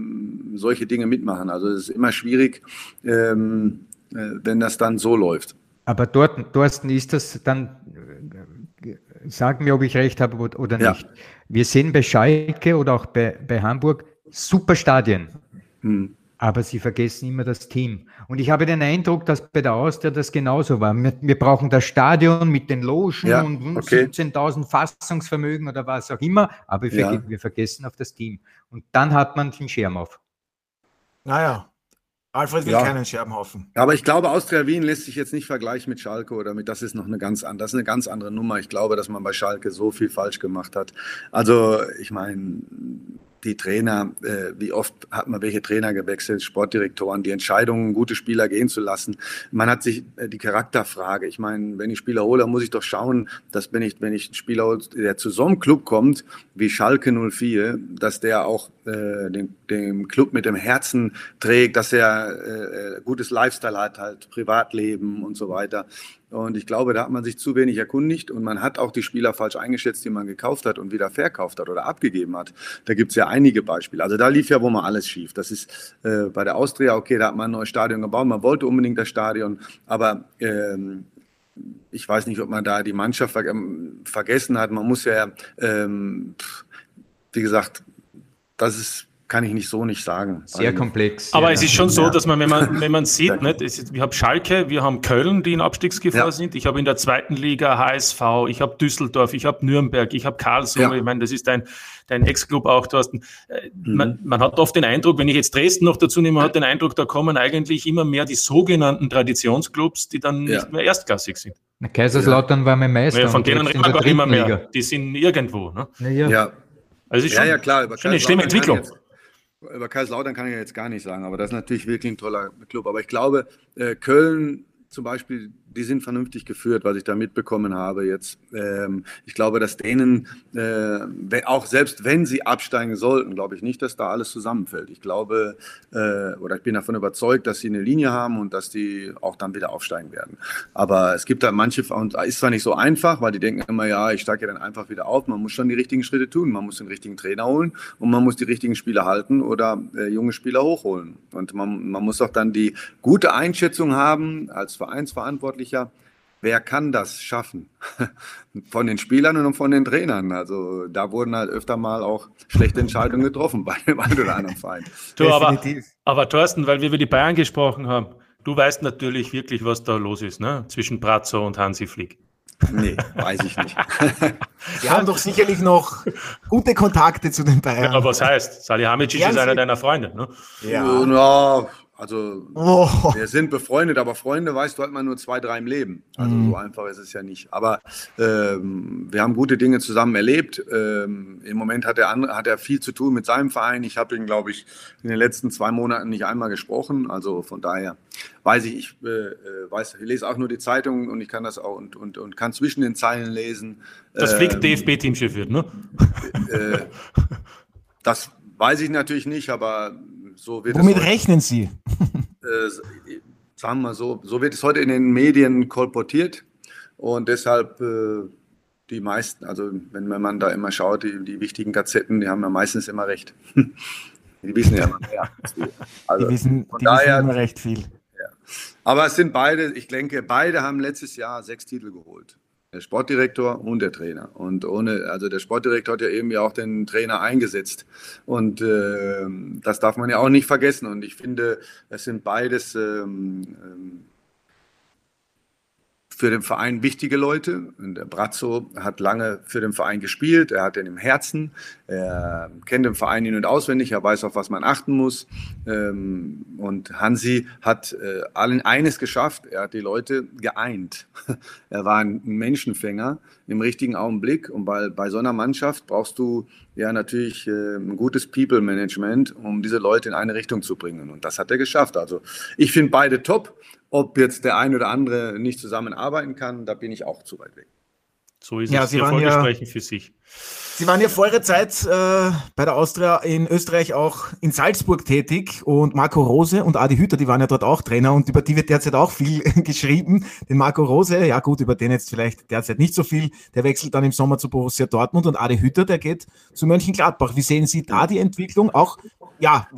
solche Dinge mitmachen? Also es ist immer schwierig, ähm, äh, wenn das dann so läuft. Aber dort, Thorsten, ist das dann, sag mir, ob ich recht habe oder nicht. Ja. Wir sehen bei Schalke oder auch bei, bei Hamburg, super Stadien. Hm. Aber sie vergessen immer das Team. Und ich habe den Eindruck, dass bei der Austria das genauso war. Wir, wir brauchen das Stadion mit den Logen ja, und okay. 17.000 Fassungsvermögen oder was auch immer, aber wir, ja. wir, vergessen auf das Team. Und dann hat man den Schirm auf. Naja, Alfred will ja. keinen Scherbenhaufen. Aber ich glaube, Austria Wien lässt sich jetzt nicht vergleichen mit Schalke oder mit, das ist noch eine ganz, das ist eine ganz andere Nummer. Ich glaube, dass man bei Schalke so viel falsch gemacht hat. Also, ich meine, die Trainer, äh, wie oft hat man welche Trainer gewechselt, Sportdirektoren, die Entscheidungen, gute Spieler gehen zu lassen. Man hat sich äh, die Charakterfrage. Ich meine, wenn ich Spieler hole, muss ich doch schauen, dass wenn ich, wenn ich einen Spieler hole, der zu so einem Club kommt, wie Schalke 04, dass der auch äh, den, dem Club mit dem Herzen trägt, dass er äh, gutes Lifestyle hat, halt Privatleben und so weiter. Und ich glaube, da hat man sich zu wenig erkundigt und man hat auch die Spieler falsch eingeschätzt, die man gekauft hat und wieder verkauft hat oder abgegeben hat. Da gibt es ja einige Beispiele. Also da lief ja wohl mal alles schief. Das ist äh, bei der Austria, okay, da hat man ein neues Stadion gebaut, man wollte unbedingt das Stadion, aber ähm, ich weiß nicht, ob man da die Mannschaft ver vergessen hat. Man muss ja, ähm, wie gesagt, das ist kann ich nicht so nicht sagen. Sehr komplex. Aber ja. es ist schon so, dass man, wenn man, wenn man sieht, nicht, ist, wir haben Schalke, wir haben Köln, die in Abstiegsgefahr ja. sind. Ich habe in der zweiten Liga HSV, ich habe Düsseldorf, ich habe Nürnberg, ich habe Karlsruhe. Ja. Ich meine, das ist dein, dein Ex-Club auch, Thorsten. Äh, mhm. Man, man, hat oft den Eindruck, wenn ich jetzt Dresden noch dazu nehme, man hat den Eindruck, da kommen eigentlich immer mehr die sogenannten Traditionsclubs, die dann nicht mehr erstklassig sind. Kaiserslautern war mein Meister. Ja, von denen reden wir gar immer mehr. Liga. Die sind irgendwo. Ne? Ja. Also ist schon, ja, ja, klar. Schon eine schlimme Entwicklung. Jetzt, über Kaiserslautern kann ich jetzt gar nicht sagen, aber das ist natürlich wirklich ein toller Club. Aber ich glaube, äh, Köln zum Beispiel, die sind vernünftig geführt, was ich da mitbekommen habe jetzt. Ähm, ich glaube, dass denen, äh, auch selbst wenn sie absteigen sollten, glaube ich nicht, dass da alles zusammenfällt. Ich glaube, äh, oder ich bin davon überzeugt, dass sie eine Linie haben und dass die auch dann wieder aufsteigen werden. Aber es gibt da manche, und ist zwar nicht so einfach, weil die denken immer, ja, ich steige ja dann einfach wieder auf. Man muss schon die richtigen Schritte tun. Man muss den richtigen Trainer holen und man muss die richtigen Spieler halten oder äh, junge Spieler hochholen. Und man, man muss auch dann die gute Einschätzung haben als Vereinsverantwortlicher, wer kann das schaffen? Von den Spielern und von den Trainern. Also da wurden halt öfter mal auch schlechte Entscheidungen getroffen bei dem einen oder anderen Verein. Du, aber, aber Thorsten, weil wir über die Bayern gesprochen haben, du weißt natürlich wirklich, was da los ist, ne? Zwischen Brazzo und Hansi Flick. Nee, weiß ich nicht. Sie haben doch sicherlich noch gute Kontakte zu den Bayern. Ja, aber was heißt? Salihamidzic ist einer deiner Freunde, ne? Ja. ja also oh. wir sind befreundet, aber Freunde weißt du halt mal nur zwei, drei im Leben. Also mhm. so einfach ist es ja nicht. Aber ähm, wir haben gute Dinge zusammen erlebt. Ähm, Im Moment hat er, hat er viel zu tun mit seinem Verein. Ich habe ihn, glaube ich, in den letzten zwei Monaten nicht einmal gesprochen. Also von daher weiß ich, ich äh, äh weiß, ich lese auch nur die Zeitung und ich kann das auch und, und, und kann zwischen den Zeilen lesen. Das ähm, Flick DFB-Teamchef wird, ne? Äh, das weiß ich natürlich nicht, aber so wird Womit rechnen Sie? Äh, sagen wir mal so, so wird es heute in den Medien kolportiert und deshalb äh, die meisten, also wenn man da immer schaut, die, die wichtigen Gazetten, die haben ja meistens immer recht. die wissen ja immer mehr. Also, die wissen, die daher, wissen immer recht viel. Ja. Aber es sind beide, ich denke, beide haben letztes Jahr sechs Titel geholt der Sportdirektor und der Trainer. Und ohne, also der Sportdirektor hat ja eben ja auch den Trainer eingesetzt. Und äh, das darf man ja auch nicht vergessen. Und ich finde, es sind beides ähm, ähm, für den Verein wichtige Leute. Und der Brazzo hat lange für den Verein gespielt, er hat den im Herzen, er kennt den Verein in- und auswendig, er weiß, auf was man achten muss. Ähm, und Hansi hat äh, allen eines geschafft, er hat die Leute geeint. Er war ein Menschenfänger im richtigen Augenblick. Und bei, bei so einer Mannschaft brauchst du ja natürlich äh, ein gutes People-Management, um diese Leute in eine Richtung zu bringen. Und das hat er geschafft. Also ich finde beide top. Ob jetzt der eine oder andere nicht zusammenarbeiten kann, da bin ich auch zu weit weg. So ist ja, es. Sie waren ja, für sich. Sie waren ja vor Ihrer Zeit äh, bei der Austria in Österreich auch in Salzburg tätig und Marco Rose und Adi Hütter, die waren ja dort auch Trainer und über die wird derzeit auch viel geschrieben. Den Marco Rose, ja gut, über den jetzt vielleicht derzeit nicht so viel, der wechselt dann im Sommer zu Borussia Dortmund und Adi Hütter, der geht zu Mönchengladbach. Wie sehen Sie da die Entwicklung? Auch, ja,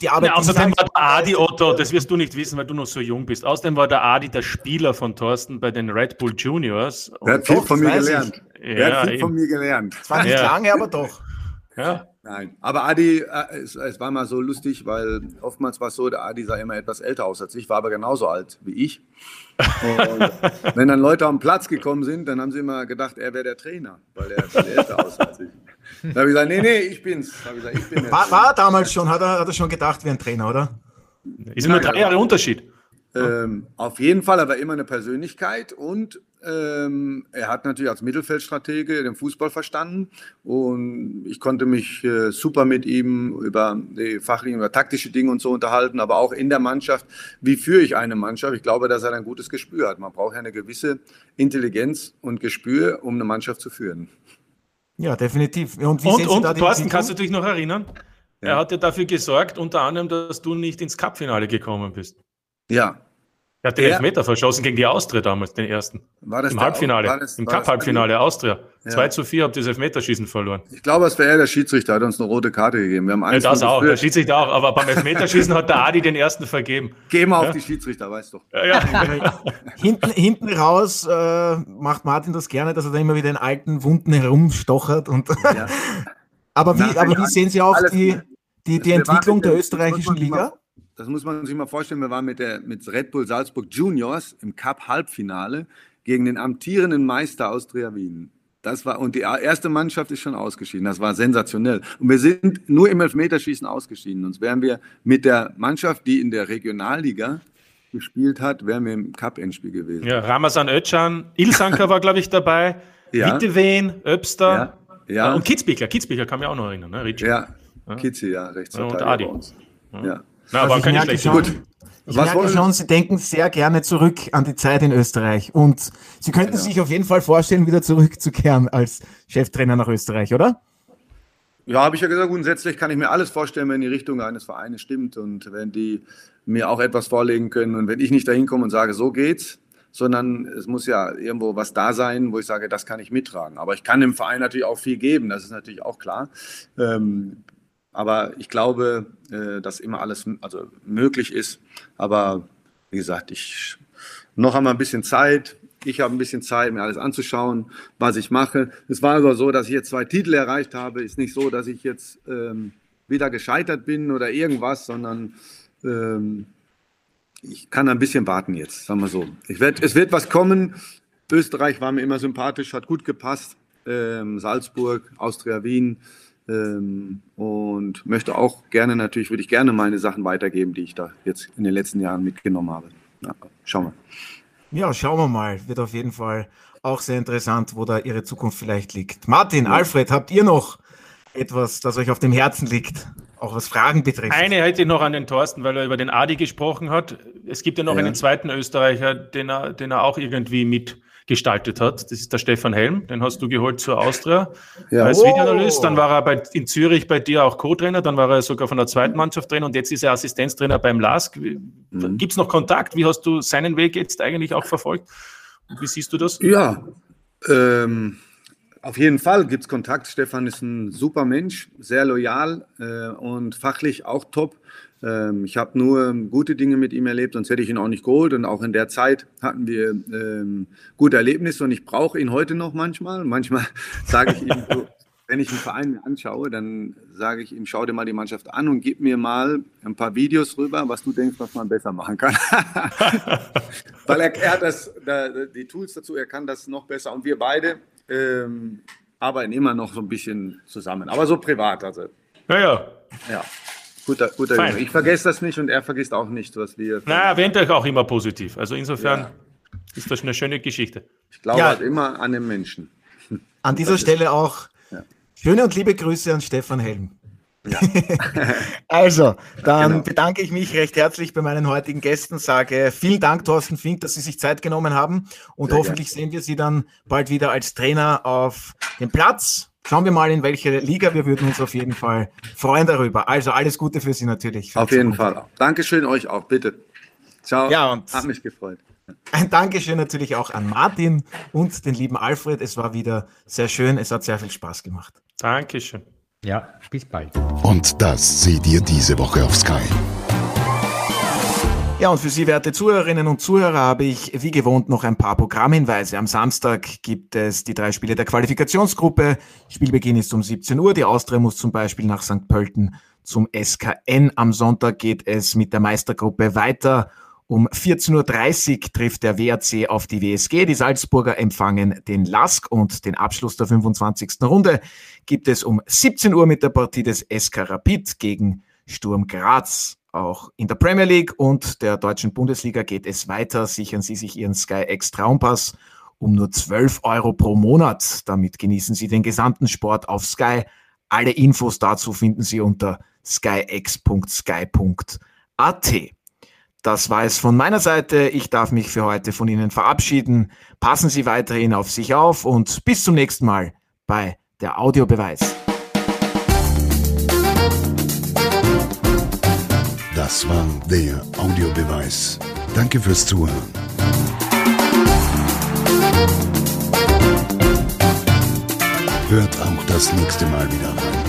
die Arbeit. Ja, außerdem war der Adi, Otto, das wirst du nicht wissen, weil du noch so jung bist. Außerdem war der Adi der Spieler von Thorsten bei den Red Bull Juniors. Der hat viel von mir gelernt. Er hat viel von mir gelernt. Zwar nicht ja. lange, aber doch. Ja. Nein, aber Adi, äh, es, es, war mal so lustig, weil oftmals war es so, der Adi sah immer etwas älter aus als ich, war aber genauso alt wie ich. Und wenn dann Leute am Platz gekommen sind, dann haben sie immer gedacht, er wäre der Trainer, weil er viel älter aussah als ich. Da habe ich gesagt, nee, nee, ich bin's. Ich gesagt, ich bin war, war er damals schon, hat er, hat er schon gedacht wie ein Trainer, oder? Ist nur drei Jahre Unterschied. Ähm, auf jeden Fall, aber immer eine Persönlichkeit und ähm, er hat natürlich als Mittelfeldstratege den Fußball verstanden und ich konnte mich äh, super mit ihm über die fachlichen, über taktische Dinge und so unterhalten, aber auch in der Mannschaft. Wie führe ich eine Mannschaft? Ich glaube, dass er ein gutes Gespür hat. Man braucht ja eine gewisse Intelligenz und Gespür, um eine Mannschaft zu führen. Ja, definitiv. Und, wie und, und Thorsten, kannst du dich noch erinnern? Ja. Er hat ja dafür gesorgt, unter anderem, dass du nicht ins Cup-Finale gekommen bist. Ja, er hat den Elfmeter verschossen gegen die Austria damals, den ersten. War das Im Halbfinale, war das, im Cup-Halbfinale Austria. Ja. 2 zu 4 habt ihr das Elfmeterschießen verloren. Ich glaube, es wäre er der Schiedsrichter, hat uns eine rote Karte gegeben. Wir haben ja, das auch, der Schiedsrichter auch, aber beim Elfmeterschießen hat der Adi den ersten vergeben. Geh mal ja? auf die Schiedsrichter, weißt du. Ja, ja. hinten, hinten raus äh, macht Martin das gerne, dass er da immer wieder in alten Wunden herumstochert. Und aber, wie, aber wie sehen Sie auch die, die, die Entwicklung der österreichischen Liga? Das muss man sich mal vorstellen, wir waren mit, der, mit Red Bull Salzburg Juniors im Cup-Halbfinale gegen den amtierenden Meister Austria Wien. Das war, und die erste Mannschaft ist schon ausgeschieden. Das war sensationell. Und wir sind nur im Elfmeterschießen ausgeschieden. Sonst wären wir mit der Mannschaft, die in der Regionalliga gespielt hat, wären wir im Cup-Endspiel gewesen. Ja, Ramazan Özcan, Ilsanker war, glaube ich, dabei, ja. Witteween, Öbster ja. ja. und Kitzbichler. Kitzbichler kann mich auch noch erinnern, ne? Richie. Ja, ja. Kitzi, ja, rechts. Ja, und Adi. Ja. Na, aber kann nicht schlecht Gut. Ich Was merke schon, Sie denken sehr gerne zurück an die Zeit in Österreich und Sie könnten ja. sich auf jeden Fall vorstellen, wieder zurückzukehren als Cheftrainer nach Österreich, oder? Ja, habe ich ja gesagt, grundsätzlich kann ich mir alles vorstellen, wenn die Richtung eines Vereines stimmt und wenn die mir auch etwas vorlegen können und wenn ich nicht dahin komme und sage, so geht's, sondern es muss ja irgendwo was da sein, wo ich sage, das kann ich mittragen. Aber ich kann dem Verein natürlich auch viel geben, das ist natürlich auch klar. Ähm, aber ich glaube, äh, dass immer alles also möglich ist. Aber wie gesagt, ich noch einmal ein bisschen Zeit. Ich habe ein bisschen Zeit, mir alles anzuschauen, was ich mache. Es war aber so, dass ich jetzt zwei Titel erreicht habe. Ist nicht so, dass ich jetzt ähm, wieder gescheitert bin oder irgendwas, sondern ähm, ich kann ein bisschen warten jetzt, sagen wir so. Ich werd, es wird was kommen. Österreich war mir immer sympathisch, hat gut gepasst. Ähm, Salzburg, Austria Wien ähm, und möchte auch gerne, natürlich würde ich gerne meine Sachen weitergeben, die ich da jetzt in den letzten Jahren mitgenommen habe. Ja, schauen wir. Ja, schauen wir mal. Wird auf jeden Fall auch sehr interessant, wo da Ihre Zukunft vielleicht liegt. Martin, ja. Alfred, habt ihr noch etwas, das euch auf dem Herzen liegt, auch was Fragen betrifft? Eine hätte ich noch an den Thorsten, weil er über den Adi gesprochen hat. Es gibt ja noch ja. einen zweiten Österreicher, den er, den er auch irgendwie mit gestaltet hat. Das ist der Stefan Helm, den hast du geholt zur Austria ja. als oh. Videoanalyst. Dann war er bei, in Zürich bei dir auch Co-Trainer, dann war er sogar von der zweiten Mannschaft Trainer und jetzt ist er Assistenztrainer beim LASK. Mhm. Gibt es noch Kontakt? Wie hast du seinen Weg jetzt eigentlich auch verfolgt? Wie siehst du das? Ja, ähm, auf jeden Fall gibt es Kontakt. Stefan ist ein super Mensch, sehr loyal äh, und fachlich auch top. Ähm, ich habe nur gute Dinge mit ihm erlebt, sonst hätte ich ihn auch nicht geholt. Und auch in der Zeit hatten wir ähm, gute Erlebnisse und ich brauche ihn heute noch manchmal. Manchmal sage ich ihm, so, wenn ich einen Verein mir anschaue, dann sage ich ihm, schau dir mal die Mannschaft an und gib mir mal ein paar Videos rüber, was du denkst, was man besser machen kann. Weil er, er hat das, die Tools dazu, er kann das noch besser. Und wir beide ähm, arbeiten immer noch so ein bisschen zusammen, aber so privat. Also. Ja, ja. Ja. Guter, guter Junge. Ich vergesse das nicht und er vergisst auch nicht, was wir. Na, erwähnt euch auch immer positiv. Also insofern ja. ist das eine schöne Geschichte. Ich glaube ja. halt immer an den Menschen. An dieser Stelle auch ja. schöne und liebe Grüße an Stefan Helm. Ja. also, dann genau. bedanke ich mich recht herzlich bei meinen heutigen Gästen, sage vielen Dank, Thorsten Fink, dass Sie sich Zeit genommen haben und Sehr hoffentlich gerne. sehen wir Sie dann bald wieder als Trainer auf dem Platz Schauen wir mal, in welche Liga. Wir würden uns auf jeden Fall freuen darüber. Also alles Gute für Sie natürlich. Für auf jeden Fall. Dankeschön euch auch, bitte. Ciao. Ja, und Hat mich gefreut. Ein Dankeschön natürlich auch an Martin und den lieben Alfred. Es war wieder sehr schön. Es hat sehr viel Spaß gemacht. Dankeschön. Ja, bis bald. Und das seht ihr diese Woche auf Sky. Ja, und für Sie, werte Zuhörerinnen und Zuhörer, habe ich wie gewohnt noch ein paar Programmhinweise. Am Samstag gibt es die drei Spiele der Qualifikationsgruppe. Spielbeginn ist um 17 Uhr. Die Austria muss zum Beispiel nach St. Pölten zum SKN. Am Sonntag geht es mit der Meistergruppe weiter. Um 14.30 Uhr trifft der WRC auf die WSG. Die Salzburger empfangen den LASK und den Abschluss der 25. Runde gibt es um 17 Uhr mit der Partie des SK Rapid gegen Sturm Graz. Auch in der Premier League und der deutschen Bundesliga geht es weiter. Sichern Sie sich Ihren Sky X Traumpass um nur 12 Euro pro Monat. Damit genießen Sie den gesamten Sport auf Sky. Alle Infos dazu finden Sie unter skyx.sky.at. Das war es von meiner Seite. Ich darf mich für heute von Ihnen verabschieden. Passen Sie weiterhin auf sich auf und bis zum nächsten Mal bei der Audiobeweis. Das war der Audiobeweis. Danke fürs Zuhören. Hört auch das nächste Mal wieder rein.